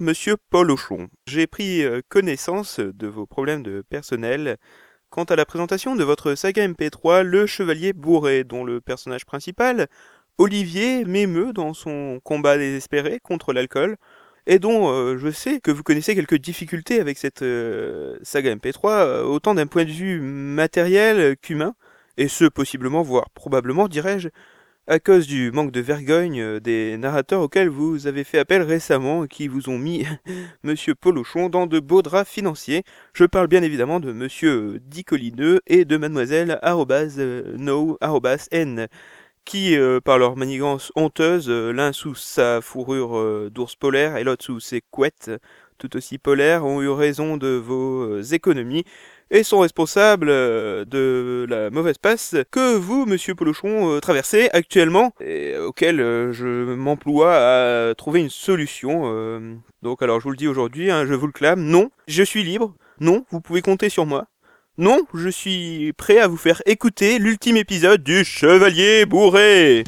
monsieur Paul Auchon. J'ai pris euh, connaissance de vos problèmes de personnel quant à la présentation de votre saga MP3 Le Chevalier Bourré, dont le personnage principal, Olivier, m'émeut dans son combat désespéré contre l'alcool, et dont euh, je sais que vous connaissez quelques difficultés avec cette euh, saga MP3, euh, autant d'un point de vue matériel qu'humain, et ce possiblement, voire probablement, dirais-je, à cause du manque de vergogne euh, des narrateurs auxquels vous avez fait appel récemment et qui vous ont mis Monsieur Polochon dans de beaux draps financiers. Je parle bien évidemment de Monsieur Dicolineux et de Mademoiselle euh, no n qui, euh, par leur manigance honteuse, l'un sous sa fourrure d'ours polaire et l'autre sous ses couettes, tout aussi polaires, ont eu raison de vos économies et sont responsables euh, de la mauvaise passe que vous, monsieur Polochon, euh, traversez actuellement et auquel euh, je m'emploie à trouver une solution. Donc alors je vous le dis aujourd'hui, hein, je vous le clame, non, je suis libre, non, vous pouvez compter sur moi. Non, je suis prêt à vous faire écouter l'ultime épisode du Chevalier Bourré.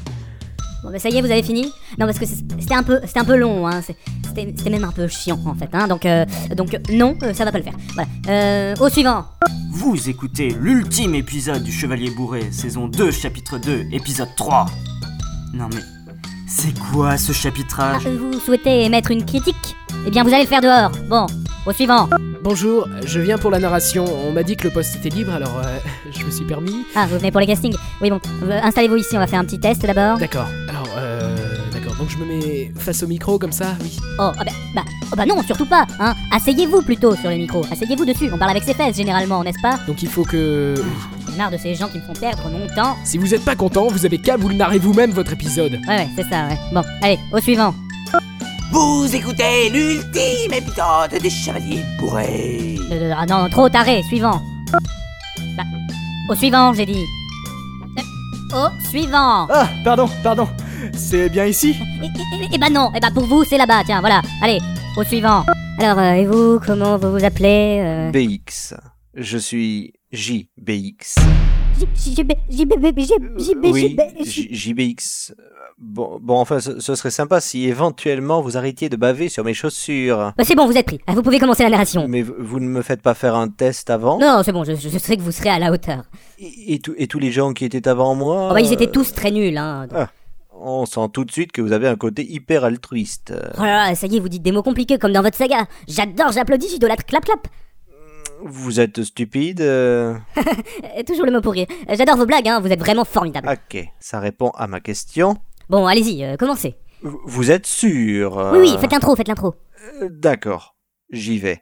Bon, bah ça y est, vous avez fini Non, parce que c'était un peu, c'était un peu long, hein. C'était même un peu chiant, en fait, hein. Donc, euh, donc non, euh, ça va pas le faire. Voilà. Euh, au suivant. Vous écoutez l'ultime épisode du Chevalier Bourré, saison 2, chapitre 2, épisode 3. Non mais, c'est quoi ce chapitrage? Euh, vous souhaitez émettre une critique? Eh bien, vous allez le faire dehors. Bon, au suivant. Bonjour, je viens pour la narration. On m'a dit que le poste était libre, alors euh, je me suis permis. Ah, vous venez pour les castings Oui, bon, euh, installez-vous ici, on va faire un petit test d'abord. D'accord. Alors, euh, d'accord. Donc je me mets face au micro comme ça, oui. Oh, ah bah, bah, oh bah non, surtout pas, hein. Asseyez-vous plutôt sur le micro. Asseyez-vous dessus. On parle avec ses fesses généralement, n'est-ce pas? Donc il faut que. J'en ai marre de ces gens qui me font perdre mon temps. Si vous êtes pas content, vous avez qu'à vous le narrer vous-même votre épisode. Ouais, ouais, c'est ça, ouais. Bon, allez, au suivant. Vous écoutez l'ultime épisode des Chevaliers Bourrés. Euh, ah non, trop taré, suivant. Bah, au suivant, j'ai dit. Euh, Au suivant. Ah, pardon, pardon. C'est bien ici? Et, et- et- et bah non, et bah pour vous, c'est là-bas, tiens, voilà. Allez, au suivant. Alors, euh, et vous, comment vous vous appelez euh... BX. Je suis JBX. JBX. Bon, enfin, ce, serait sympa si éventuellement vous arrêtiez de baver sur mes chaussures. Bah, c'est bon, vous êtes pris. Ah, Vous pouvez commencer la narration. Mais vous ne me faites pas faire un test avant Non, c'est bon, je, je sais que vous serez à la hauteur. et, tous- les gens qui étaient avant moi Oh, bah, ils étaient euh, tous très nuls, hein. On sent tout de suite que vous avez un côté hyper altruiste. Oh ça y est, vous dites des mots compliqués comme dans votre saga. J'adore, j'applaudis, j'idolâtre, clap clap. Vous êtes stupide euh, toujours le mot pour rire. J'adore vos blagues, hein, vous êtes vraiment formidables. Ok, ça répond à ma question. Bon, allez-y, euh, commencez. V- Vous êtes sûr euh, Oui, oui, faites l'intro, faites l'intro. Euh, D'accord, j'y vais.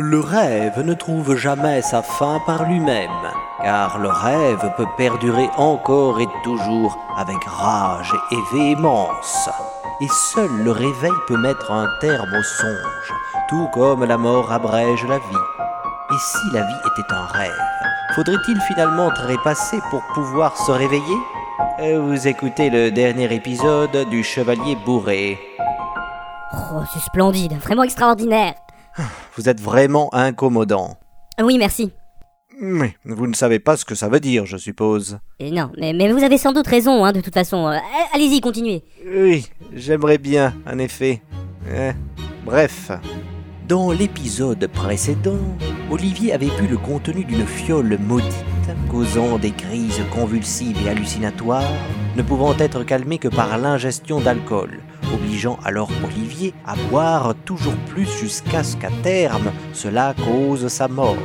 Le rêve ne trouve jamais sa fin par lui-même, car le rêve peut perdurer encore et toujours avec rage et véhémence. Et seul le réveil peut mettre un terme au songe, tout comme la mort abrège la vie. Et si la vie était un rêve, faudrait-il finalement trépasser pour pouvoir se réveiller? Euh, Vous écoutez le dernier épisode du Chevalier Bourré. Oh, c'est splendide, vraiment extraordinaire. Vous êtes vraiment incommodant. Oui, merci. Mais vous ne savez pas ce que ça veut dire, je suppose. Et non, mais, mais vous avez sans doute raison, hein, de toute façon. Euh, allez-y, continuez. Oui, j'aimerais bien, en effet. Eh, bref. Dans l'épisode précédent, Olivier avait bu le contenu d'une fiole maudite, causant des crises convulsives et hallucinatoires, ne pouvant être calmées que par l'ingestion d'alcool, obligeant alors Olivier à boire toujours plus jusqu'à ce qu'à terme, cela cause sa mort.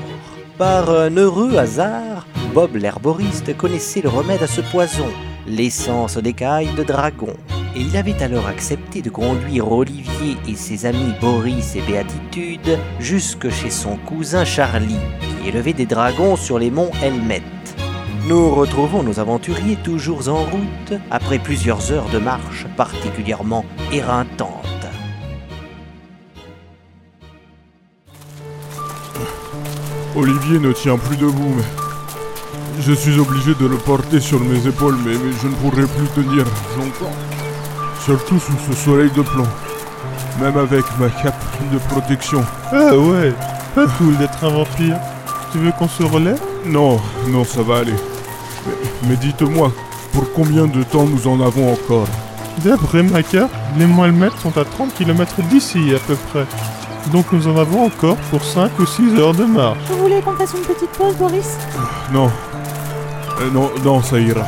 Par un heureux hasard, Bob l'herboriste connaissait le remède à ce poison, l'essence d'écaille de dragon. Et il avait alors accepté de conduire Olivier et ses amis Boris et Béatitude jusque chez son cousin Charlie, qui élevait des dragons sur les monts Helmet. Nous retrouvons nos aventuriers toujours en route après plusieurs heures de marche particulièrement éreintantes. Olivier ne tient plus debout, mais... Je suis obligé de le porter sur mes épaules, mais, mais je ne pourrai plus tenir longtemps. Surtout sous ce soleil de plomb. Même avec ma cape de protection. Ah ouais, pas cool d'être un vampire. Tu veux qu'on se relève Non, non, ça va aller. Mais, mais dites-moi, pour combien de temps nous en avons encore? D'après ma carte, les Moelmettes sont à 30 km d'ici à peu près. Donc nous en avons encore pour 5 ou 6 heures de marche. Vous voulez qu'on fasse une petite pause, Boris? Non. Euh, non, non, ça ira.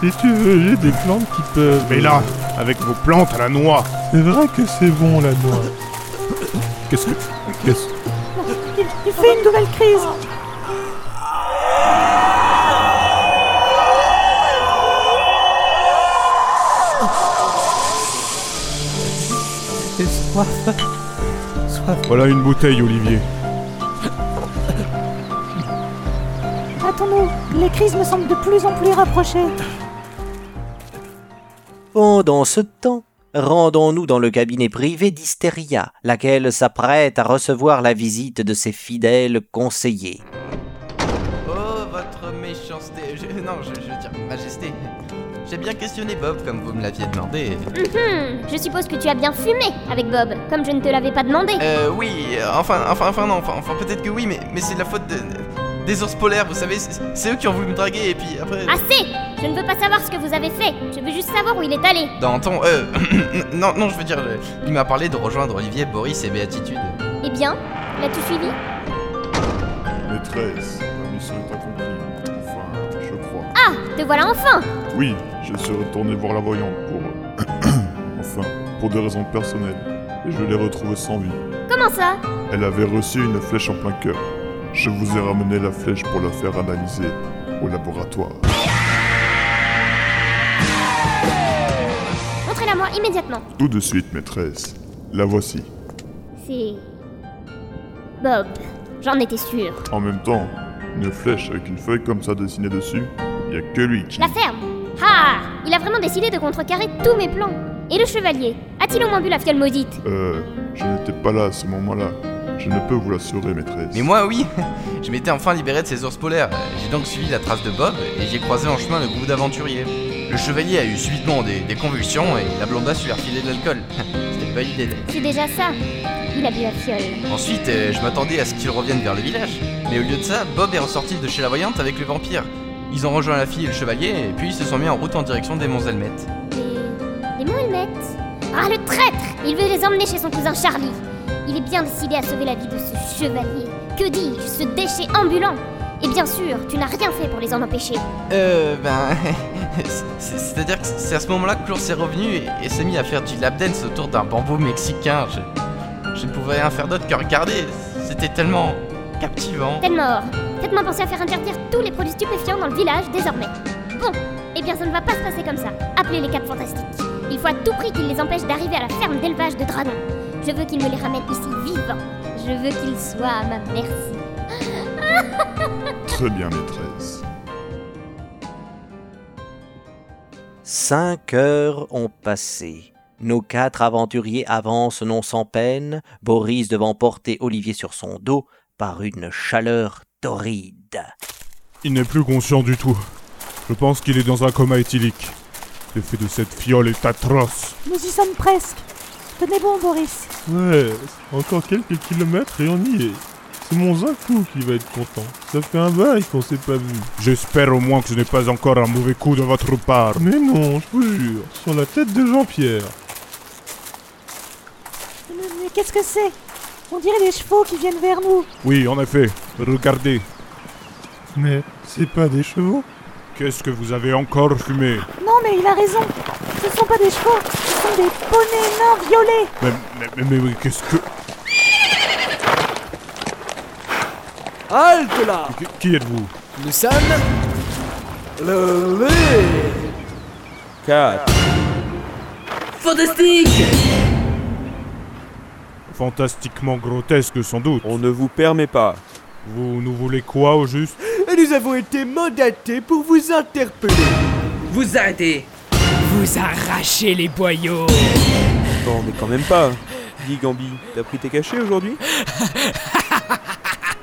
Si tu veux, j'ai des plantes qui peuvent... Mais là, avec vos plantes à la noix, C'est vrai que c'est bon la noix. qu'est-ce que... Qu'est-ce... il, il fait une nouvelle crise. Soif. Voilà une bouteille, Olivier. Attends-nous, les crises me semblent de plus en plus rapprochées. Pendant ce temps, rendons-nous dans le cabinet privé d'Hystéria, laquelle s'apprête à recevoir la visite de ses fidèles conseillers. Oh, votre méchanceté. Je- non, je, je veux dire, majesté. J'ai bien questionné Bob comme vous me l'aviez demandé. Mhm, je suppose que tu as bien fumé avec Bob, comme je ne te l'avais pas demandé. Euh, oui, euh, enfin, enfin, enfin, non, enfin, enfin peut-être que oui, mais, mais c'est de la faute de, des ours polaires, vous savez, c'est eux qui ont voulu me draguer et puis après. Assez Je ne veux pas savoir ce que vous avez fait, je veux juste savoir où il est allé. Dans ton. Euh. non, non, je veux dire, euh, il m'a parlé de rejoindre Olivier, Boris et Béatitude. Eh bien, l'as-tu suivi? Maîtresse, la mission Ah, te voilà enfin Oui, je suis retourné voir la voyante pour... enfin, pour des raisons personnelles. Et je l'ai retrouvée sans vie. Comment ça? Elle avait reçu une flèche en plein cœur. Je vous ai ramené la flèche pour la faire analyser au laboratoire. Montrez-la moi immédiatement. Tout de suite, maîtresse. La voici. C'est... Bob. J'en étais sûre. En même temps, une flèche avec une feuille comme ça dessinée dessus, y a que lui qui... La ferme Ah Il a vraiment décidé de contrecarrer tous mes plans. Et le chevalier A-t-il au moins vu la fiole maudite? Euh, je n'étais pas là à ce moment-là. Je ne peux vous l'assurer, maîtresse. Mais moi, oui Je m'étais enfin libéré de ces ours polaires. J'ai donc suivi la trace de Bob et j'ai croisé en chemin le groupe d'aventuriers. Le chevalier a eu subitement des, des convulsions et la blondasse lui a refilé de l'alcool. C'était pas l'idée. C'est déjà ça. Il a bu la fiole. Ensuite, euh, je m'attendais à ce qu'il revienne vers le village. Mais au lieu de ça, Bob est ressorti de chez la voyante avec le vampire. Ils ont rejoint la fille et le chevalier, et puis ils se sont mis en route en direction des monts Zelmet. Les... Les Moelmettes Ah, le traître Il veut les emmener chez son cousin Charlie. Il est bien décidé à sauver la vie de ce chevalier. Que dis-je? Ce déchet ambulant Et bien sûr, tu n'as rien fait pour les en empêcher. Euh, ben. c'est- C'est-à-dire que c'est à ce moment-là que l'ours est revenu et, et s'est mis à faire du lap dance autour d'un bambou mexicain. Je, je ne pouvais rien faire d'autre que regarder. C'était tellement captivant. Tellement Faites-moi penser à faire interdire tous les produits stupéfiants dans le village désormais. Bon, eh bien ça ne va pas se passer comme ça. Appelez les quatre fantastiques. Il faut à tout prix qu'ils les empêchent d'arriver à la ferme d'élevage de dragons. Je veux qu'ils me les ramènent ici vivants. Je veux qu'ils soient à ma merci. Très bien, maîtresse. Cinq heures ont passé. Nos quatre aventuriers avancent non sans peine, Boris devant porter Olivier sur son dos par une chaleur torride. Il n'est plus conscient du tout. Je pense qu'il est dans un coma éthylique. L'effet de cette fiole est atroce. Nous y sommes presque. Tenez bon, Boris. Ouais, encore quelques kilomètres et on y est. C'est mon Zaku qui va être content. Ça fait un bail qu'on s'est pas vu. J'espère au moins que ce n'est pas encore un mauvais coup de votre part. Mais non, je vous jure, sur la tête de Jean-Pierre. Mais, mais qu'est-ce que c'est? On dirait des chevaux qui viennent vers nous. Oui, en effet. Regardez. Mais c'est pas des chevaux Qu'est-ce que vous avez encore fumé? Non, mais il a raison. Ce sont pas des chevaux, ce sont des poneys nains violets. Mais, mais, mais, mais, mais qu'est-ce que... Halte là Qui, qui êtes-vous? Nous sommes. Le. le- 4. Fantastique Fantastiquement grotesque sans doute. On ne vous permet pas. Vous nous voulez quoi au juste? Nous avons été mandatés pour vous interpeller. Vous arrêtez Vous arrachez les boyaux Non, mais quand même pas. Dis Gambi, t'as pris tes cachets aujourd'hui?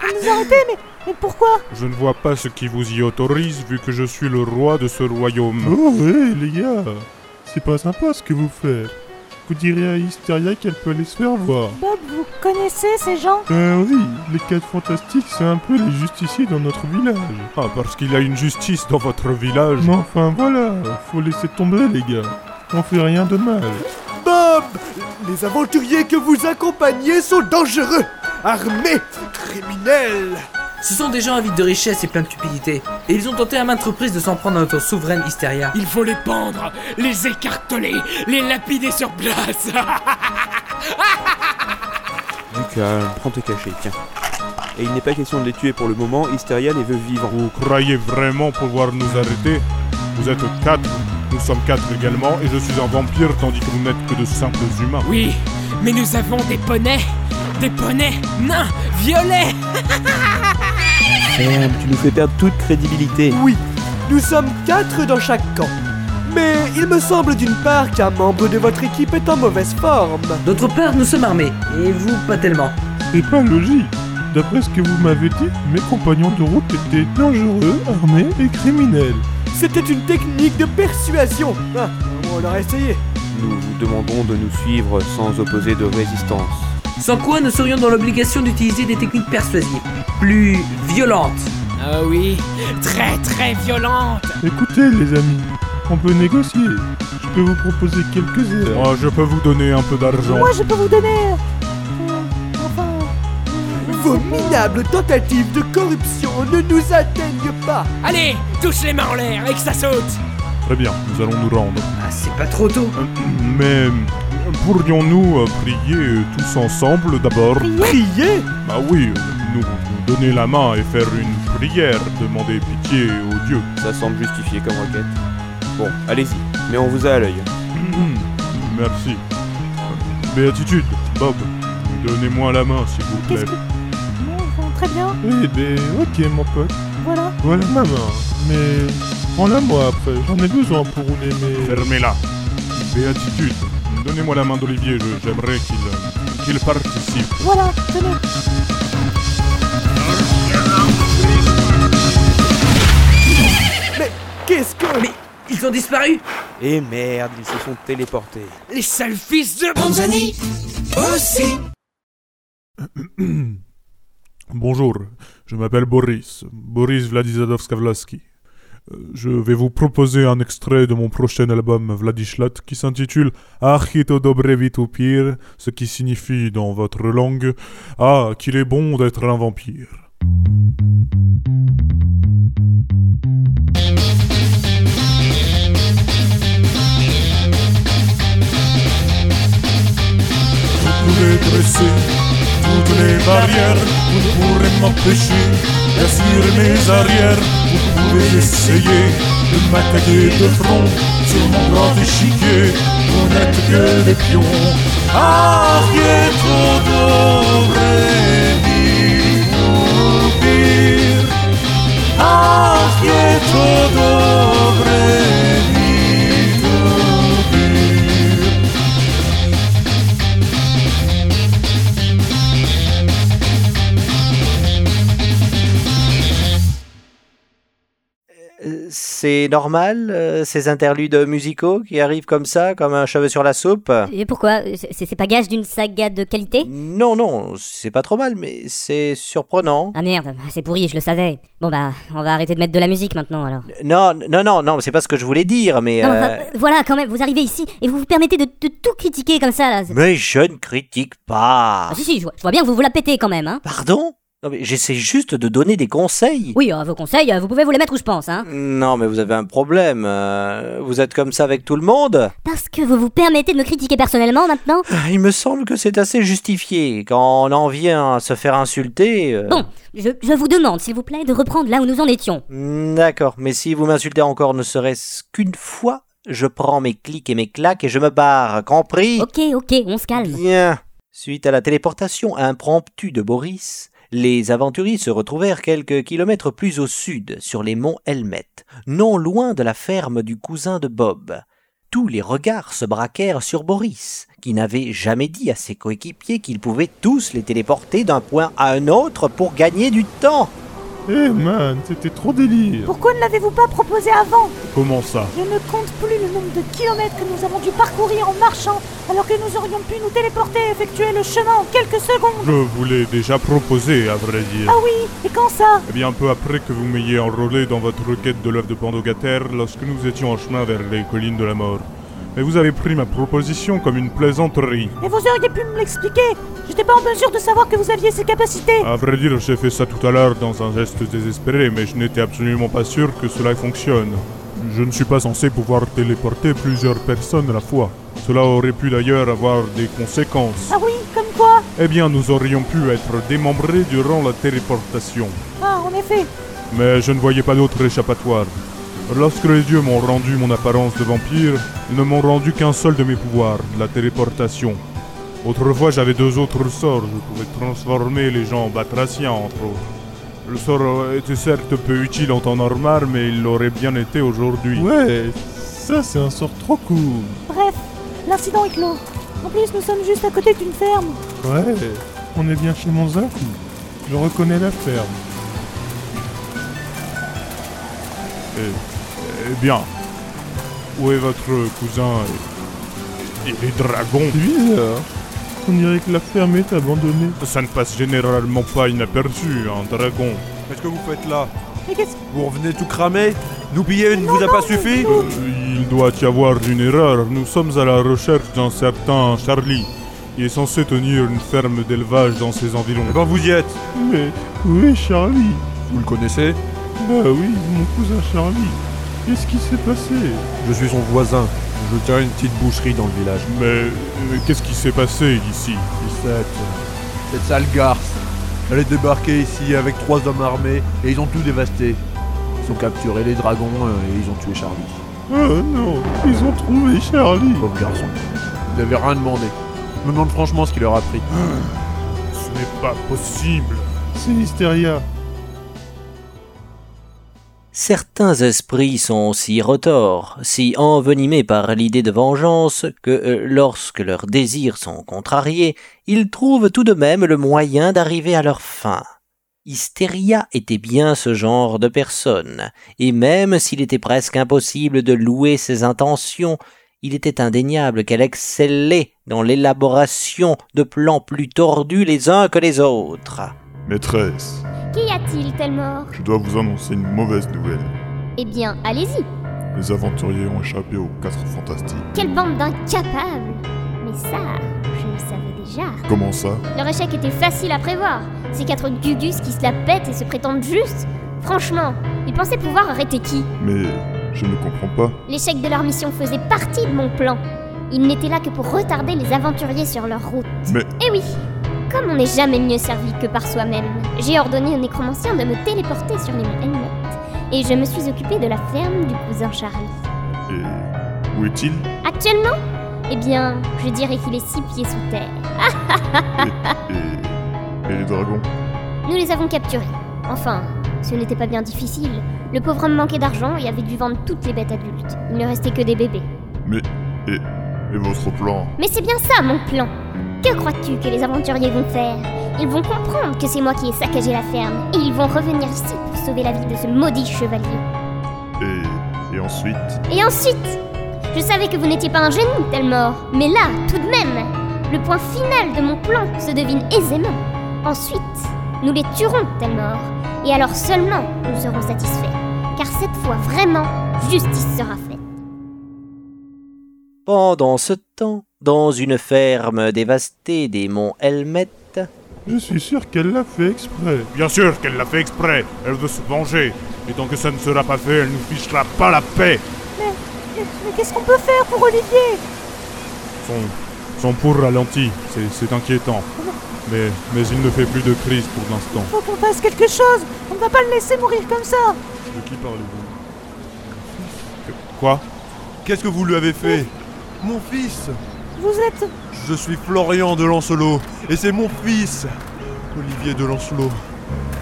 Vous nous arrêtez, mais, mais pourquoi? Je ne vois pas ce qui vous y autorise vu que je suis le roi de ce royaume. Oh ouais, les gars, c'est pas sympa ce que vous faites. Vous direz à Hysteria qu'elle peut aller se faire voir. Bob, vous connaissez ces gens? Ben oui, les quatre fantastiques, c'est un peu les justiciers dans notre village. Ah, parce qu'il y a une justice dans votre village. Mais enfin voilà, faut laisser tomber les gars. on fait rien de mal. Bob Les aventuriers que vous accompagnez sont dangereux, armés, criminels. Ce sont des gens avides de richesse et pleins de cupidité. Et ils ont tenté à maintes reprises de s'en prendre à notre souveraine Hysteria. Il faut les pendre, les écarteler, les lapider sur place. Du calme, prends tes cachets, tiens. Et il n'est pas question de les tuer pour le moment, Hysteria les veut vivants. Vous croyez vraiment pouvoir nous arrêter? Vous êtes quatre, nous sommes quatre également, et je suis un vampire tandis que vous n'êtes que de simples humains. Oui, mais nous avons des poneys. Des poneys nains, violets. Ferme, tu nous fais perdre toute crédibilité. Oui, nous sommes quatre dans chaque camp. Mais il me semble d'une part qu'un membre de votre équipe est en mauvaise forme. D'autre part, nous sommes armés. Et vous, pas tellement. C'est pas logique. D'après ce que vous m'avez dit, mes compagnons de route étaient dangereux, armés et criminels. C'était une technique de persuasion. Ah, on l'aurait essayé. Nous vous demandons de nous suivre sans opposer de résistance. Sans quoi nous serions dans l'obligation d'utiliser des techniques persuasives. Plus violentes. Ah oui, très très violente. Écoutez, les amis, on peut négocier. Je peux vous proposer quelques heures. Moi, je peux vous donner un peu d'argent. Moi, je peux vous donner. euh, enfin. Vos minables tentatives de corruption ne nous atteignent pas. Allez, touche les mains en l'air et que ça saute. Très bien, nous allons nous rendre. Ah, c'est pas trop tôt. Mais pourrions-nous euh, prier euh, tous ensemble d'abord? Prier? Bah oui, euh, nous, nous donner la main et faire une prière, demander pitié aux dieux. Ça semble justifié comme requête. Bon, allez-y, mais on vous a à l'œil. Merci. Béatitude, Bob, donnez-moi la main s'il vous plaît. Non, très bien. Eh ben, ok, mon pote. Voilà. Voilà ma main. Mais prends-la moi après. J'en ai besoin pour rouler mes. Fermez-la. Béatitude, donnez-moi la main d'Olivier, je- j'aimerais qu'il qu'il participe. Voilà, tenez. Mais qu'est-ce que... Mais ils ont disparu Et merde, ils se sont téléportés. Les sales fils de Bonzani aussi. Bonjour, je m'appelle Boris, Boris Vladizadovskavlaski. Euh, Je vais vous proposer un extrait de mon prochain album Vladishlat qui s'intitule Achito dobre vitupir, ce qui signifie dans votre langue Ah, qu'il est bon d'être un vampire. Vous pouvez dresser les barrières, vous pourrez m'empêcher d'assurer mes arrières. Vous pouvez essayer de m'attaquer de front sur mon grand échiquier. Vous n'êtes que des pions. Arrieto dobre vitupir. Arrieto C'est normal, euh, ces interludes musicaux qui arrivent comme ça, comme un cheveu sur la soupe? Et pourquoi? C'est pas gage d'une saga de qualité? Non, non, c'est pas trop mal, mais c'est surprenant. Ah merde, c'est pourri, je le savais. Bon bah, on va arrêter de mettre de la musique maintenant alors. Non, non, non, non, c'est pas ce que je voulais dire, mais... Non, euh, euh, voilà, quand même, vous arrivez ici et vous vous permettez de, de tout critiquer comme ça là. Mais je ne critique pas. Ah si si, je vois, je vois bien que vous vous la pétez quand même, hein. Pardon? Non, mais j'essaie juste de donner des conseils. Oui, euh, vos conseils, euh, vous pouvez vous les mettre où je pense, hein. Non, mais vous avez un problème. euh, vous êtes comme ça avec tout le monde Parce que vous vous permettez de me critiquer personnellement maintenant Ah, Il me semble que c'est assez justifié. Quand on en vient à se faire insulter... euh, Bon, je, je vous demande, s'il vous plaît, de reprendre là où nous en étions. Hmm, D'accord, mais si vous m'insultez encore ne serait-ce qu'une fois, je prends mes clics et mes claques et je me barre, compris? Ok, ok, on se calme. Bien. Suite à la téléportation impromptue de Boris, les aventuriers se retrouvèrent quelques kilomètres plus au sud, sur les monts Helmet, non loin de la ferme du cousin de Bob. Tous les regards se braquèrent sur Boris, qui n'avait jamais dit à ses coéquipiers qu'ils pouvaient tous les téléporter d'un point à un autre pour gagner du temps. Eh man, c'était trop délire. Pourquoi ne l'avez-vous pas proposé avant Comment ça? Je ne compte plus le nombre de kilomètres que nous avons dû parcourir en marchant, alors que nous aurions pu nous téléporter et effectuer le chemin en quelques secondes. Je vous l'ai déjà proposé, à vrai dire. Ah oui, et quand ça? Eh bien, peu après que vous m'ayez enrôlé dans votre requête de l'œuvre de Pandogater, lorsque nous étions en chemin vers les collines de la mort. Mais vous avez pris ma proposition comme une plaisanterie. Mais vous auriez pu me l'expliquer J'étais pas en mesure de savoir que vous aviez ces capacités À vrai dire, j'ai fait ça tout à l'heure dans un geste désespéré, mais je n'étais absolument pas sûr que cela fonctionne. Je ne suis pas censé pouvoir téléporter plusieurs personnes à la fois. Cela aurait pu d'ailleurs avoir des conséquences. Ah oui, comme quoi Eh bien, nous aurions pu être démembrés durant la téléportation. Ah, en effet. Mais je ne voyais pas d'autre échappatoire. Lorsque les dieux m'ont rendu mon apparence de vampire, ils ne m'ont rendu qu'un seul de mes pouvoirs, la téléportation. Autrefois, j'avais deux autres sorts. Je pouvais transformer les gens en batraciens, entre autres. Le sort était certes peu utile en temps normal, mais il l'aurait bien été aujourd'hui. Ouais, ça c'est un sort trop cool. Bref, l'incident est clos. En plus, nous sommes juste à côté d'une ferme. Ouais, on est bien chez Monzaku. Je reconnais la ferme. Eh, eh bien, où est votre cousin et, et les dragons? C'est bizarre. On dirait que la ferme est abandonnée. Ça ne passe généralement pas inaperçu, un dragon. Qu'est-ce que vous faites là? Mais qu'est-ce Vous revenez tout cramer Nous piller ne vous a pas suffi? Euh, il doit y avoir une erreur. Nous sommes à la recherche d'un certain Charlie. Il est censé tenir une ferme d'élevage dans ses environs. Eh ben vous y êtes Mais où est Charlie? Vous le connaissez? Bah oui, mon cousin Charlie. Qu'est-ce qui s'est passé Je suis son voisin. Je tiens une petite boucherie dans le village. Mais euh, qu'est-ce qui s'est passé ici Cette, cette sale garce. Elle est débarquée ici avec trois hommes armés et ils ont tout dévasté. Ils ont capturé les dragons euh, et ils ont tué Charlie. Oh non, ils ont trouvé Charlie. Pauvre garçon. Ils n'avaient rien demandé. Je me demande franchement ce qu'il leur a pris. Ce n'est pas possible. C'est Mysteria. Certains esprits sont si retors, si envenimés par l'idée de vengeance, que euh, lorsque leurs désirs sont contrariés, ils trouvent tout de même le moyen d'arriver à leur fin. Hystéria était bien ce genre de personne, et même s'il était presque impossible de louer ses intentions, il était indéniable qu'elle excellait dans l'élaboration de plans plus tordus les uns que les autres. Maîtresse, Qu'y a-t-il, Telmor je dois vous annoncer une mauvaise nouvelle. Eh bien, allez-y. Les aventuriers ont échappé aux quatre fantastiques. Quelle bande d'incapables Mais ça, je le savais déjà. Comment ça? Leur échec était facile à prévoir. Ces quatre gugus qui se la pètent et se prétendent justes. Franchement, ils pensaient pouvoir arrêter qui? Mais je ne comprends pas. L'échec de leur mission faisait partie de mon plan. Ils n'étaient là que pour retarder les aventuriers sur leur route. Mais Eh oui Comme on n'est jamais mieux servi que par soi-même, j'ai ordonné aux nécromanciens de me téléporter sur les monts. Et je me suis occupée de la ferme du cousin Charlie. et où est-il? Actuellement? Eh bien, je dirais qu'il est six pieds sous terre. et, et les dragons? Nous les avons capturés. Enfin, ce n'était pas bien difficile. Le pauvre homme manquait d'argent et avait dû vendre toutes les bêtes adultes. Il ne restait que des bébés. Mais et, et votre plan? Mais c'est bien ça mon plan. Que crois-tu que les aventuriers vont faire? Ils vont comprendre que c'est moi qui ai saccagé la ferme et ils vont revenir ici pour sauver la vie de ce maudit chevalier. Et, et ensuite? Et ensuite Je savais que vous n'étiez pas un génie, Telmor, mais là, tout de même, le point final de mon plan se devine aisément. Ensuite, nous les tuerons, Telmor, et alors seulement nous serons satisfaits. Car cette fois, vraiment, justice sera faite. Pendant ce temps, dans une ferme dévastée des monts Helmet, Je suis sûr qu'elle l'a fait exprès. Bien sûr qu'elle l'a fait exprès. Elle veut se venger. Et tant que ça ne sera pas fait, elle nous fichera pas la paix. Mais, mais, mais qu'est-ce qu'on peut faire pour Olivier? Son, son pour ralenti, c'est, c'est inquiétant. Mais, mais il ne fait plus de crise pour l'instant. Faut qu'on fasse quelque chose On ne va pas le laisser mourir comme ça De qui parlez-vous? Quoi? Qu'est-ce que vous lui avez fait? Mon fils Vous êtes... Je suis Florian de Lancelot, et c'est mon fils Olivier de Lancelot.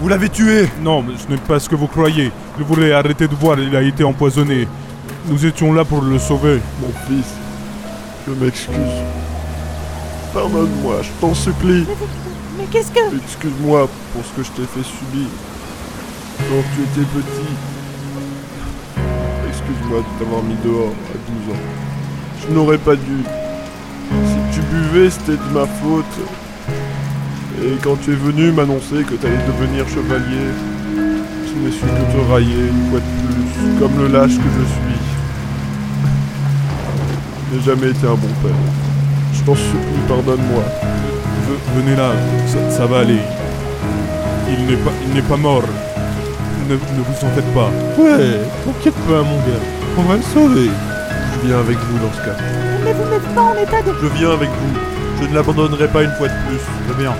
Vous l'avez tué Non, mais ce n'est pas ce que vous croyez. Vous voulez arrêter de voir, il a été empoisonné. Nous étions là pour le sauver. Mon fils, je m'excuse. Pardonne-moi, je t'en supplie. Mais qu'est-ce que... Excuse-moi pour ce que je t'ai fait subir. Quand tu étais petit. Excuse-moi de t'avoir mis dehors à 12 ans. Je n'aurais pas dû. C'était de ma faute. Et quand tu es venu m'annoncer que t'allais devenir chevalier, je n'ai su que te railler une fois de plus, comme le lâche que je suis. Je n'ai jamais été un bon père. Je t'en supplie, pardonne-moi. Ve- venez là, ça, ça va aller. Il n'est pas, il n'est pas mort. Ne, ne vous en faites pas. Ouais, t'inquiète pas, mon gars. On va le sauver. Je viens avec vous dans ce cas. Mais vous n'êtes pas en état de... Je viens avec vous. Je ne l'abandonnerai pas une fois de plus. Très bien.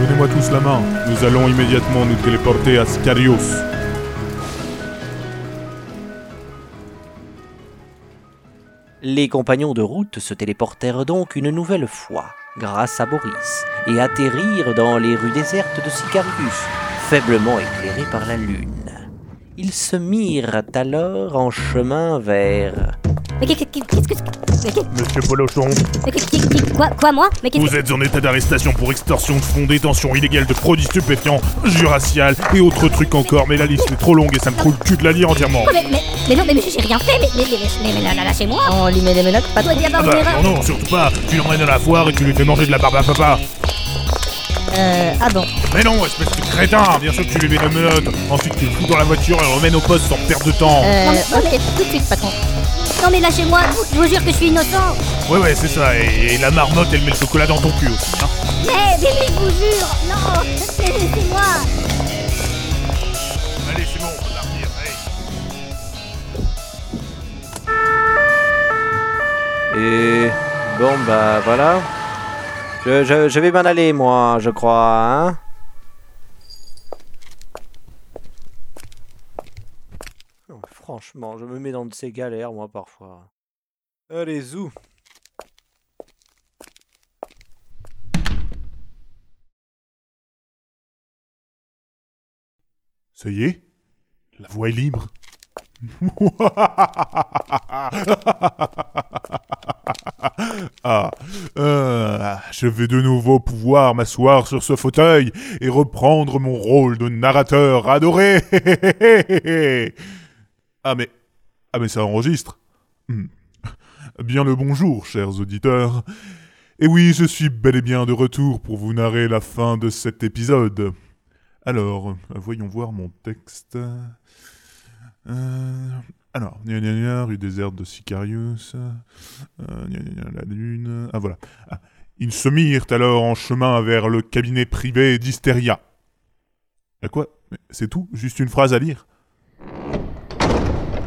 Donnez-moi tous la main. Nous allons immédiatement nous téléporter à Scarios. Les compagnons de route se téléportèrent donc une nouvelle fois, grâce à Boris, et atterrirent dans les rues désertes de Sicarius, faiblement éclairées par la lune. Ils se mirent alors en chemin vers... Mais qu'est- qu'est- qu'est-ce que... Mais Monsieur Polochon, mais quoi, quoi, moi Mais qu'est-ce vous êtes en état d'arrestation pour extorsion de fonds, détention illégale de produits stupéfiants, jurassial et autres trucs encore, mais la liste est trop longue et ça me trouve le cul de la lire entièrement. Mais, mais, mais non, mais, mais j'ai rien fait, mais, mais, mais, mais, mais là, là, lâchez-moi On lui met des menottes, pas y Ah avoir bah, non, non, surtout pas. Tu l'emmènes à la foire et tu lui fais manger de la barbe à papa. Euh, ah bon Mais non, espèce de crétin Bien sûr que tu lui mets des menottes. Ensuite, tu le fous dans la voiture et le remènes au poste sans perdre de temps. Euh, ok, tout de suite, patron. Non mais lâchez-moi, je vous jure que je suis innocent Ouais, ouais, c'est ça. Et, et la marmotte, elle met le chocolat dans ton cul aussi. Hein. Mais, mais, mais je vous jure Non Mais Laissez-moi Allez, c'est bon, on va partir. Allez. Et... Bon bah voilà. Je, je, je vais m'en aller moi, je crois, hein Oh, Franchement, je me mets dans de ces galères moi parfois. Allez, zou Ça y est? La voie est libre. ah, euh, je vais de nouveau pouvoir m'asseoir sur ce fauteuil et reprendre mon rôle de narrateur adoré. ah mais, ah mais ça enregistre. Hmm. Bien le bonjour, chers auditeurs. Et oui, je suis bel et bien de retour pour vous narrer la fin de cet épisode. Alors, voyons voir mon texte. Euh, alors, gna gna gna, rue déserte de Sicarius. Euh, gna la lune. Ah voilà. Ah, ils se mirent alors en chemin vers le cabinet privé d'Hystéria. À quoi? C'est tout? Juste une phrase à lire?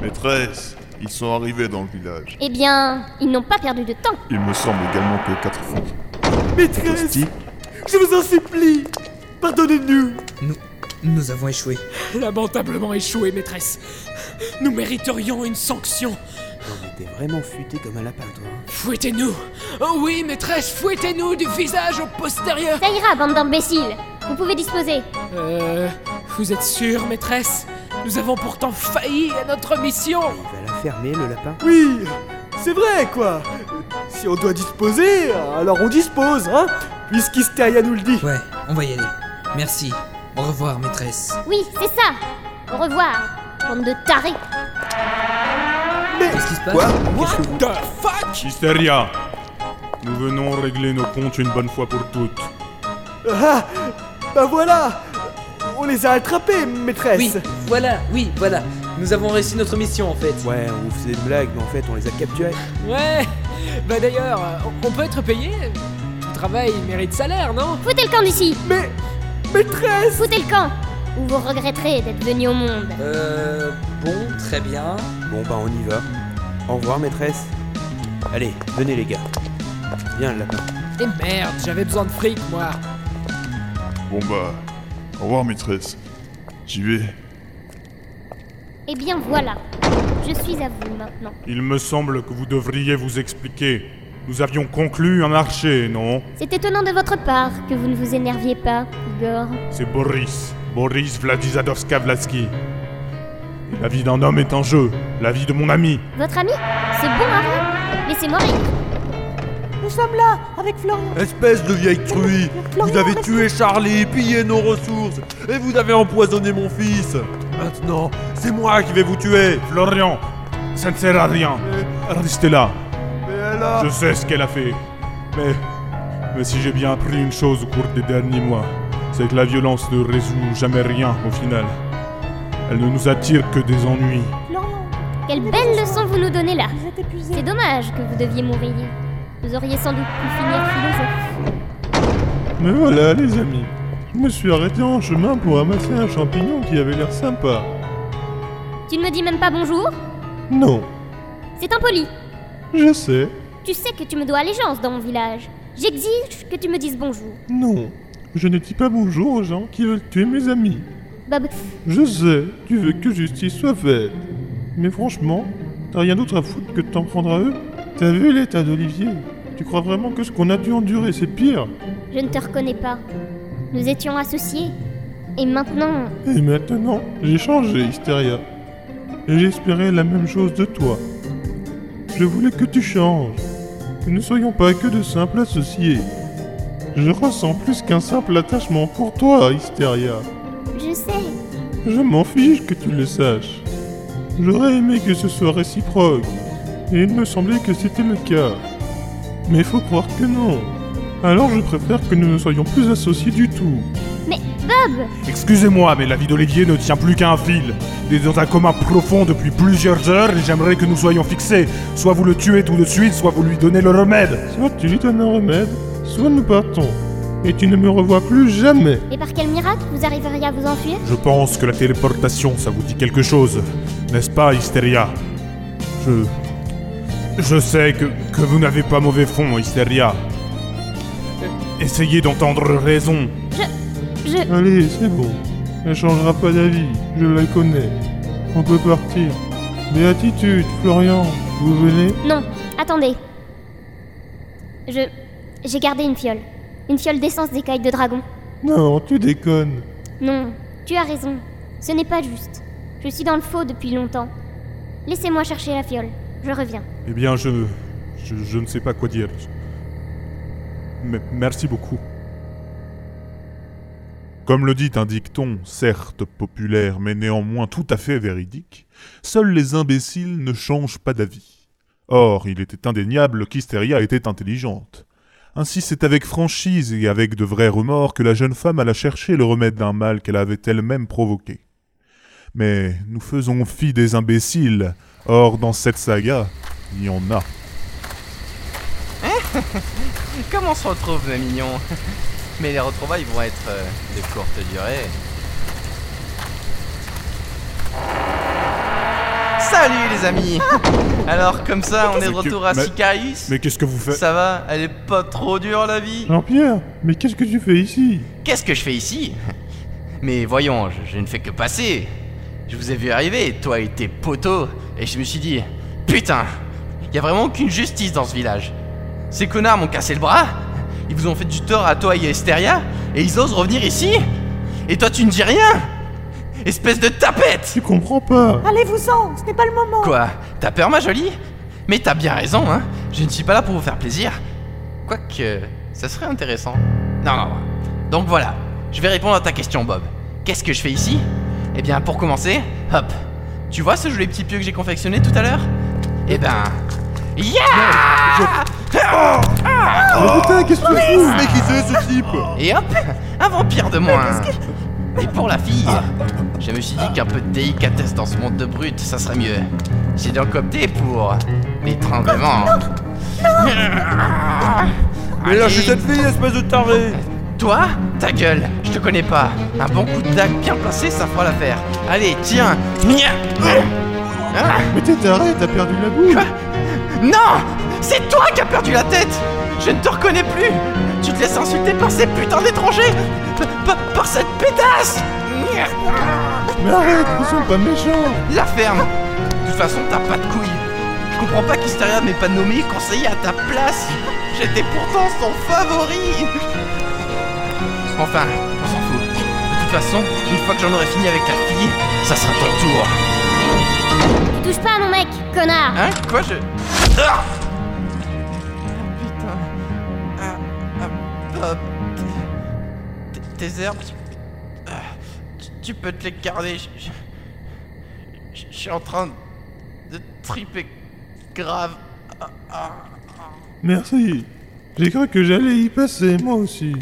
Maîtresse, ils sont arrivés dans le village. Eh bien, ils n'ont pas perdu de temps. Il me semble également que quatre filles. Maîtresse Tosti, Je vous en supplie Pardonnez-nous Nous, nous avons échoué. Lamentablement échoué, maîtresse. Nous mériterions une sanction. On était vraiment futé comme un lapin, toi. hein. Fouettez-nous Oh oui, maîtresse, fouettez-nous du visage au postérieur Ça ira, bande d'imbéciles. Vous pouvez disposer. Euh... Vous êtes sûre, maîtresse? Nous avons pourtant failli à notre mission Il va la fermer, le lapin Oui C'est vrai, quoi Si on doit disposer, alors on dispose, hein Puisqu'Hystéria nous le dit. Ouais, on va y aller. Merci. Au revoir, maîtresse. Oui, c'est ça. Au revoir, bande de tarés. Mais... Qu'est-ce qui se passe Quoi What the fuck Hystéria Nous venons régler nos comptes une bonne fois pour toutes. Ah Bah voilà On les a attrapés, maîtresse Oui, voilà, oui, voilà. Nous avons réussi notre mission en fait. Ouais, on vous faisait une blague, mais en fait, on les a capturés. Ouais Bah d'ailleurs, on- on peut être payé Tout travail mérite salaire, non? Foutez le camp d'ici. Mais... Maîtresse Foutez le camp. Ou vous regretterez d'être venu au monde. Euh. Bon, très bien. Bon bah on y va. Au revoir, maîtresse. Allez, venez les gars. Viens, le lapin. Et merde, j'avais besoin de fric, moi Bon bah, au revoir maîtresse. J'y vais. Eh bien voilà. Je suis à vous maintenant. Il me semble que vous devriez vous expliquer. Nous avions conclu un marché, non? C'est étonnant de votre part que vous ne vous énerviez pas, Igor. C'est Boris. Boris Vladizadovska-Vlaski. La vie d'un homme est en jeu. La vie de mon ami. Votre ami C'est bon à rien. Laissez-moi rire. Nous sommes là, avec Florian. Espèce de vieille truie Vous avez tué Charlie, pillé nos ressources, et vous avez empoisonné mon fils Maintenant, c'est moi qui vais vous tuer Florian, ça ne sert à rien. Restez là. Mais elle a... Je sais ce qu'elle a fait. Mais. Mais si j'ai bien appris une chose au cours des derniers mois, c'est que la violence ne résout jamais rien au final. Elle ne nous attire que des ennuis. Florian, Quelle belle leçon vous nous donnez là C'est dommage que vous deviez mourir. Vous auriez sans doute pu finir philosophe. Mais voilà, les amis. Je me suis arrêté en chemin pour ramasser un champignon qui avait l'air sympa. Tu ne me dis même pas bonjour? Non, C'est impoli. je sais. Tu sais que tu me dois allégeance dans mon village. J'exige que tu me dises bonjour. Non, je ne dis pas bonjour aux gens qui veulent tuer mes amis. Bob, Je sais, tu veux que justice soit faite. Mais franchement, t'as rien d'autre à foutre que de t'en prendre à eux T'as vu l'état d'Olivier? Tu crois vraiment que ce qu'on a dû endurer, c'est pire? Je ne te reconnais pas. Nous étions associés. Et maintenant, Et maintenant, j'ai changé, Hysteria. Et j'espérais la même chose de toi. Je voulais que tu changes. Que nous ne soyons pas que de simples associés. Je ressens plus qu'un simple attachement pour toi, Hysteria. je sais. Je m'en fiche que tu le saches. J'aurais aimé que ce soit réciproque. Et il me semblait que c'était le cas. Mais faut croire que non. Alors je préfère que nous ne soyons plus associés du tout. Mais Bob Excusez-moi, mais la vie d'Olivier ne tient plus qu'à un fil. Il est dans un coma profond depuis plusieurs heures et j'aimerais que nous soyons fixés. Soit vous le tuez tout de suite, soit vous lui donnez le remède. Soit tu lui donnes un remède, soit nous partons. Et tu ne me revois plus jamais. Et par quel miracle vous arriveriez à vous enfuir? Je pense que la téléportation, ça vous dit quelque chose. N'est-ce pas, Hysteria? Je... Je sais que, que vous n'avez pas mauvais fond, Hysteria. Essayez d'entendre raison. Je... Je... Allez, c'est bon. Elle changera pas d'avis, je la connais. On peut partir. Béatitude, Florian, vous venez? Non, attendez. Je... J'ai gardé une fiole. Une fiole d'essence d'écailles de dragon. Non, tu déconnes. Non, tu as raison. Ce n'est pas juste. Je suis dans le faux depuis longtemps. Laissez-moi chercher la fiole. Je reviens. Eh bien, je... Je, je ne sais pas quoi dire. Merci beaucoup. Comme le dit un dicton, certes populaire, mais néanmoins tout à fait véridique, seuls les imbéciles ne changent pas d'avis. Or, il était indéniable qu'Hystéria était intelligente. Ainsi, c'est avec franchise et avec de vrais remords que la jeune femme alla chercher le remède d'un mal qu'elle avait elle-même provoqué. Mais nous faisons fi des imbéciles. Or, dans cette saga, il y en a. Comment on se retrouve, mes mignons? Mais les retrouvailles vont être euh, de courte durée. Salut les amis Alors comme ça, on est de retour à Sicarius. Mais qu'est-ce que vous faites Ça va Elle est pas trop dure la vie Jean-Pierre, mais qu'est-ce que tu fais ici Qu'est-ce que je fais ici Mais voyons, je, je ne fais que passer. Je vous ai vu arriver, toi et tes poteaux, et je me suis dit, putain, y a vraiment aucune justice dans ce village. Ces connards m'ont cassé le bras, ils vous ont fait du tort à toi et à Esteria, et ils osent revenir ici Et toi tu ne dis rien Espèce de tapette Tu comprends pas Allez-vous-en, ce n'est pas le moment. Quoi T'as peur ma jolie? Mais t'as bien raison, hein Je ne suis pas là pour vous faire plaisir. Quoique, ça serait intéressant. Non, non, non. Donc voilà, je vais répondre à ta question Bob. Qu'est-ce que je fais ici? Eh bien, pour commencer, hop. Tu vois ce joli petit pieu que j'ai confectionné tout à l'heure? Eh ben... Yeah Oh Mais putain, qu'est-ce que tu fous Mais qui c'est ce type? Et hop Un vampire de moins Et pour la fille, je me suis dit qu'un peu de délicatesse dans ce monde de brut, ça serait mieux. J'ai donc opté pour l'étranglement. Mais lâchez cette fille, espèce de taré Toi Ta gueule, je te connais pas. Un bon coup de dague bien placé, ça fera l'affaire. Allez, tiens. Ah, Mais t'es taré, t'as perdu la boule. Non C'est toi qui as perdu la tête. Je ne te reconnais plus Tu te laisses insulter par ces putains d'étrangers P- p- Par cette pétasse Mais arrête, ils sont pas méchants La ferme De toute façon, t'as pas de couilles. Je comprends pas qu'Hysteria m'ait pas nommé conseiller à ta place. J'étais pourtant son favori. Enfin, on s'en fout. De toute façon, une fois que j'en aurai fini avec ta fille, ça sera ton tour. Tu touches pas à mon mec, connard Hein? Quoi je... Ah Bob. Tes- herbes... Ah, tu- Tu peux te les garder. Je je- suis en train de triper grave. Merci. J'ai cru que j'allais y passer, moi aussi.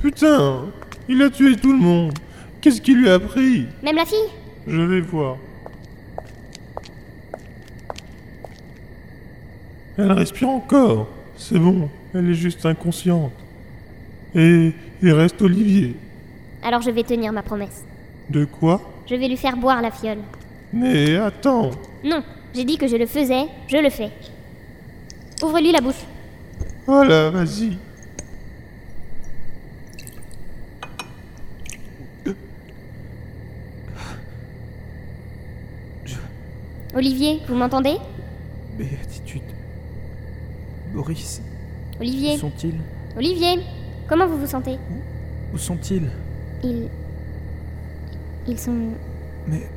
Putain, il a tué tout le monde. Qu'est-ce qui lui a pris Même la fille? Je vais voir. Elle respire encore. C'est bon, elle est juste inconsciente. Et il reste Olivier. Alors je vais tenir ma promesse. De quoi? Je vais lui faire boire la fiole. Mais attends. Non, j'ai dit que je le faisais, je le fais. Ouvre-lui la bouche. Voilà, vas-y. Olivier, vous m'entendez? Béatitude. Boris, Olivier où sont-ils? Olivier Comment vous vous sentez Où sont-ils Ils. Ils sont. Mais.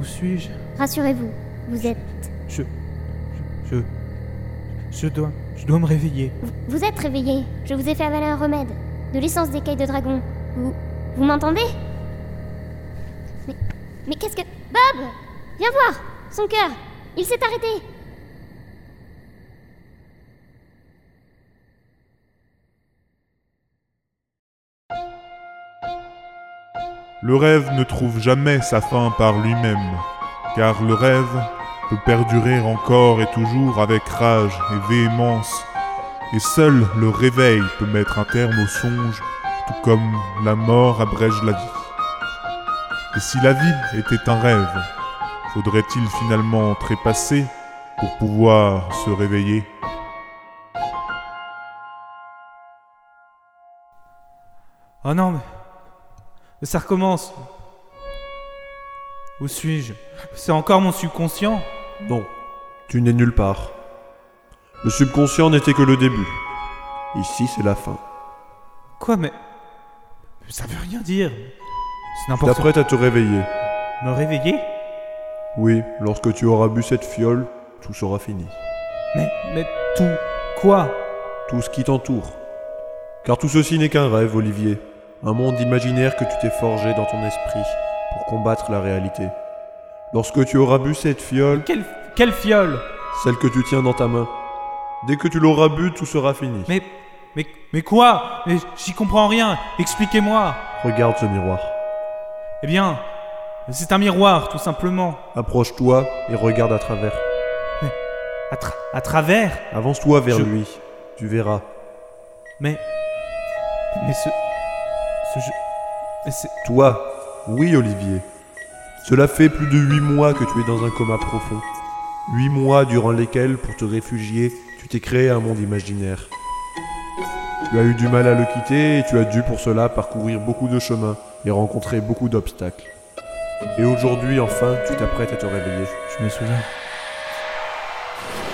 Où suis-je Rassurez-vous, vous êtes. Je. Je. Je dois. Je dois me réveiller. Vous êtes réveillé. Je vous ai fait avaler un remède. De l'essence d'écaille de dragon. Vous. Vous m'entendez Mais. Mais qu'est-ce que. Bob Viens voir Son cœur Il s'est arrêté Le rêve ne trouve jamais sa fin par lui-même, car le rêve peut perdurer encore et toujours avec rage et véhémence, et seul le réveil peut mettre un terme au songe, tout comme la mort abrège la vie. Et si la vie était un rêve, faudrait-il finalement trépasser pour pouvoir se réveiller? Oh non. Mais ça recommence. Où suis-je? C'est encore mon subconscient Non, tu n'es nulle part. Le subconscient n'était que le début. Ici, c'est la fin. Quoi, mais. Ça veut rien dire. C'est Tu n'importe t'apprêtes à te réveiller. Me réveiller? Oui, lorsque tu auras bu cette fiole, tout sera fini. Mais. Mais tout. Quoi? Tout ce qui t'entoure. Car tout ceci n'est qu'un rêve, Olivier. Un monde imaginaire que tu t'es forgé dans ton esprit pour combattre la réalité. Lorsque tu auras bu cette fiole, Quelle. Quelle fiole? celle que tu tiens dans ta main, dès que tu l'auras bu, tout sera fini. Mais. Mais. Mais quoi? Mais j'y comprends rien. Expliquez-moi. Regarde ce miroir. Eh bien. C'est un miroir, tout simplement. Approche-toi et regarde à travers. À, tra- à travers? Avance-toi vers Je- lui. Tu verras. Mais. Mais ce. C'est. Toi, oui Olivier. Cela fait plus de huit mois que tu es dans un coma profond. Huit mois durant lesquels, pour te réfugier, tu t'es créé un monde imaginaire. Tu as eu du mal à le quitter et tu as dû pour cela parcourir beaucoup de chemins et rencontrer beaucoup d'obstacles. Et aujourd'hui, enfin, tu t'apprêtes à te réveiller. Je me souviens.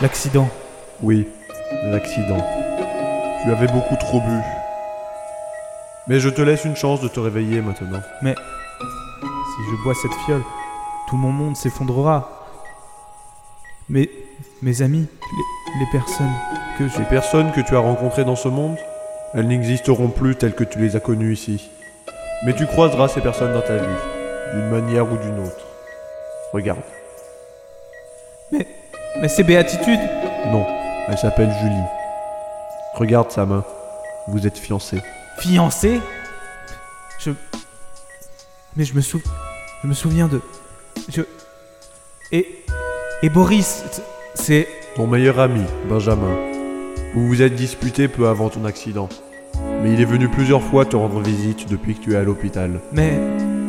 L'accident. Oui, l'accident. Tu avais beaucoup trop bu. Mais je te laisse une chance de te réveiller maintenant. Mais. Si je bois cette fiole, tout mon monde s'effondrera. Mais. Mes amis, les, les personnes que je. Les personnes que tu as rencontrées dans ce monde, elles n'existeront plus telles que tu les as connues ici. Mais tu croiseras ces personnes dans ta vie, d'une manière ou d'une autre. Regarde. Mais. Mais c'est béatitude Non, elle s'appelle Julie. Regarde sa main. Vous êtes fiancés. Fiancé Je. Mais je me souviens. Je me souviens de. Je. Et. Et Boris, c'est. Ton meilleur ami, Benjamin. Vous vous êtes disputé peu avant ton accident. Mais il est venu plusieurs fois te rendre visite depuis que tu es à l'hôpital. Mais.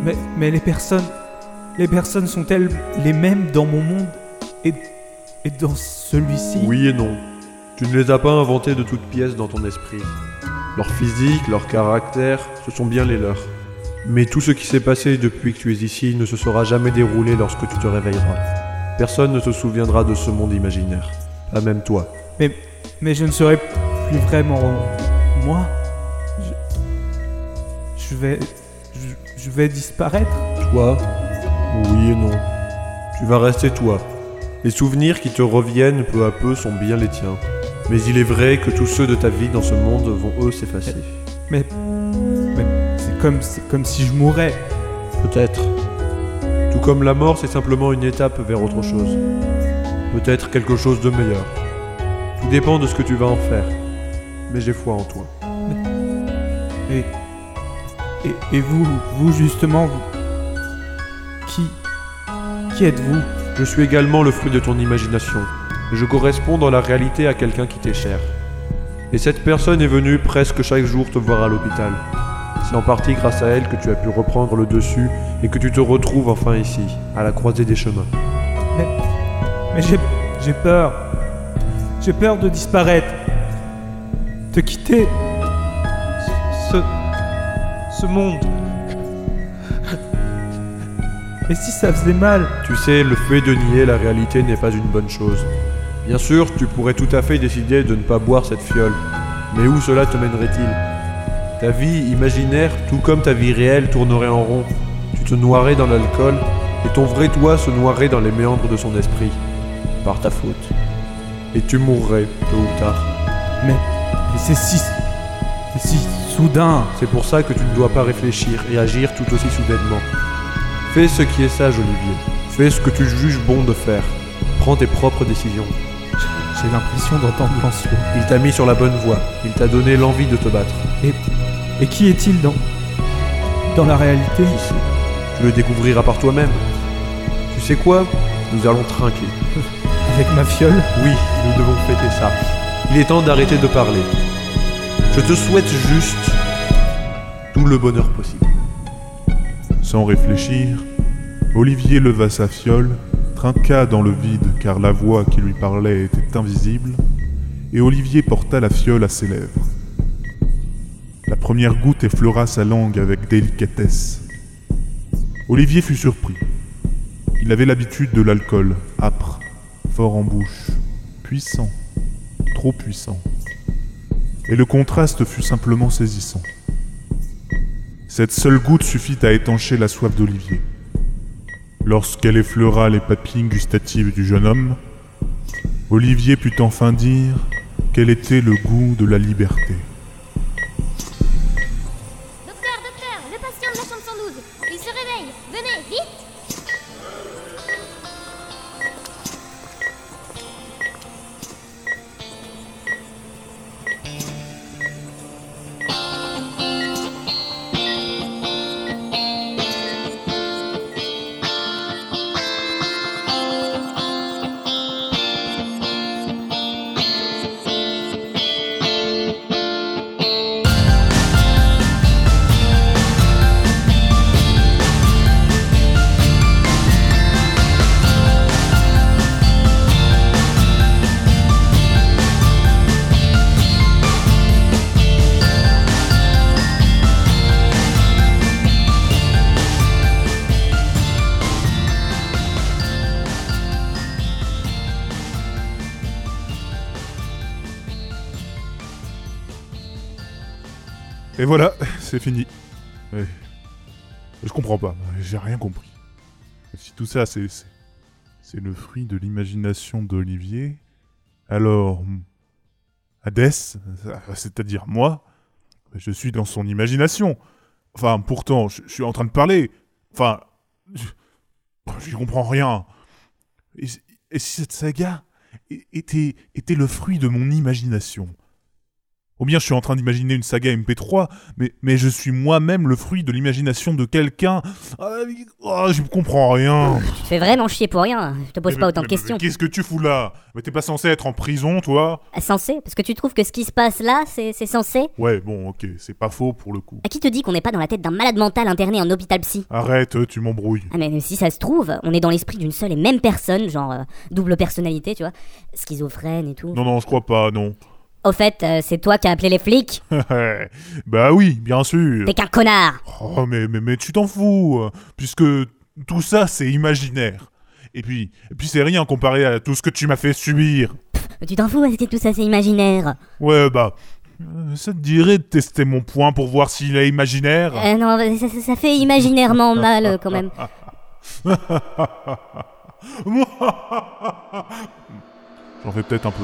Mais. Mais les personnes. Les personnes sont-elles les mêmes dans mon monde et. Et dans celui-ci? Oui et non. Tu ne les as pas inventées de toutes pièces dans ton esprit. Leur physique, leur caractère, ce sont bien les leurs. Mais tout ce qui s'est passé depuis que tu es ici ne se sera jamais déroulé lorsque tu te réveilleras. Personne ne se souviendra de ce monde imaginaire. Pas même toi. Mais. Mais je ne serai plus vraiment. Moi Je. Je vais. Je, je vais disparaître Toi Oui et non. Tu vas rester toi. Les souvenirs qui te reviennent peu à peu sont bien les tiens. Mais il est vrai que tous ceux de ta vie dans ce monde vont eux s'effacer. Mais. Mais c'est comme, c'est comme si je mourais. Peut-être. Tout comme la mort, c'est simplement une étape vers autre chose. Peut-être quelque chose de meilleur. Tout dépend de ce que tu vas en faire. Mais j'ai foi en toi. Et. Et, et vous, vous justement, vous. Qui. Qui êtes-vous? Je suis également le fruit de ton imagination. Je corresponds dans la réalité à quelqu'un qui t'est cher. Et cette personne est venue presque chaque jour te voir à l'hôpital. C'est en partie grâce à elle que tu as pu reprendre le dessus et que tu te retrouves enfin ici, à la croisée des chemins. Mais, mais j'ai, j'ai peur. J'ai peur de disparaître. De quitter ce, ce monde. Et si ça faisait mal? Tu sais, le fait de nier la réalité n'est pas une bonne chose. Bien sûr, tu pourrais tout à fait décider de ne pas boire cette fiole. Mais où cela te mènerait-il? Ta vie imaginaire, tout comme ta vie réelle, tournerait en rond. Tu te noierais dans l'alcool, et ton vrai toi se noierait dans les méandres de son esprit. Par ta faute. Et tu mourrais, tôt ou tard. Mais, mais c'est si. C'est si soudain. C'est pour ça que tu ne dois pas réfléchir et agir tout aussi soudainement. Fais ce qui est sage, Olivier. Fais ce que tu juges bon de faire. Prends tes propres décisions. J'ai l'impression d'entendre Lancelot. Il t'a mis sur la bonne voie. Il t'a donné l'envie de te battre. Et, et qui est-il dans. dans la réalité? Sait Tu le découvriras par toi-même. Tu sais quoi? Nous allons trinquer. Avec ma fiole? Oui, nous devons fêter ça. Il est temps d'arrêter de parler. Je te souhaite juste tout le bonheur possible. Sans réfléchir, Olivier leva sa fiole, trinqua dans le vide car la voix qui lui parlait était invisible, et Olivier porta la fiole à ses lèvres. La première goutte effleura sa langue avec délicatesse. Olivier fut surpris. Il avait l'habitude de l'alcool, âpre, fort en bouche, puissant, trop puissant. Et le contraste fut simplement saisissant. Cette seule goutte suffit à étancher la soif d'Olivier. Lorsqu'elle effleura les papilles gustatives du jeune homme, Olivier put enfin dire quel était le goût de la liberté. Et voilà, c'est fini. Je comprends pas, j'ai rien compris. Si tout ça, c'est. le fruit de l'imagination d'Olivier, alors. Hadès, c'est-à-dire moi, je suis dans son imagination. Enfin, pourtant, je, suis en train de parler. Enfin. Je comprends rien. Et, si- et si cette saga était, était le fruit de mon imagination ou bien je suis en train d'imaginer une saga MP3, mais, mais je suis moi-même le fruit de l'imagination de quelqu'un. Ah, oh, je comprends rien. Tu te fais vraiment chier pour rien. Je te pose Mais- pas autant mais- de questions. Qu'est-ce que tu fous là? Mais t'es pas censé être en prison, toi? Censé Parce que tu trouves que ce qui se passe là, c'est c'est censé Ouais, bon, ok, c'est pas faux pour le coup. À qui te dit qu'on n'est pas dans la tête d'un malade mental interné en hôpital psy? Arrête, tu m'embrouilles. Ah mais si ça se trouve, on est dans l'esprit d'une seule et même personne, genre euh, double personnalité, tu vois, schizophrène et tout. Non, non, je crois pas, non. Au fait, euh, c'est toi qui as appelé les flics bah oui, bien sûr. T'es qu'un connard Oh, mais, mais, mais tu t'en fous, euh, puisque tout ça, c'est imaginaire. Et puis, et puis c'est rien comparé à tout ce que tu m'as fait subir. Tu t'en fous, est-ce que tout ça c'est imaginaire? Ouais, bah, euh, ça te dirait de tester mon point pour voir s'il est imaginaire? Euh, non, ça, fait imaginairement mal quand même. J'en fais peut-être un peu.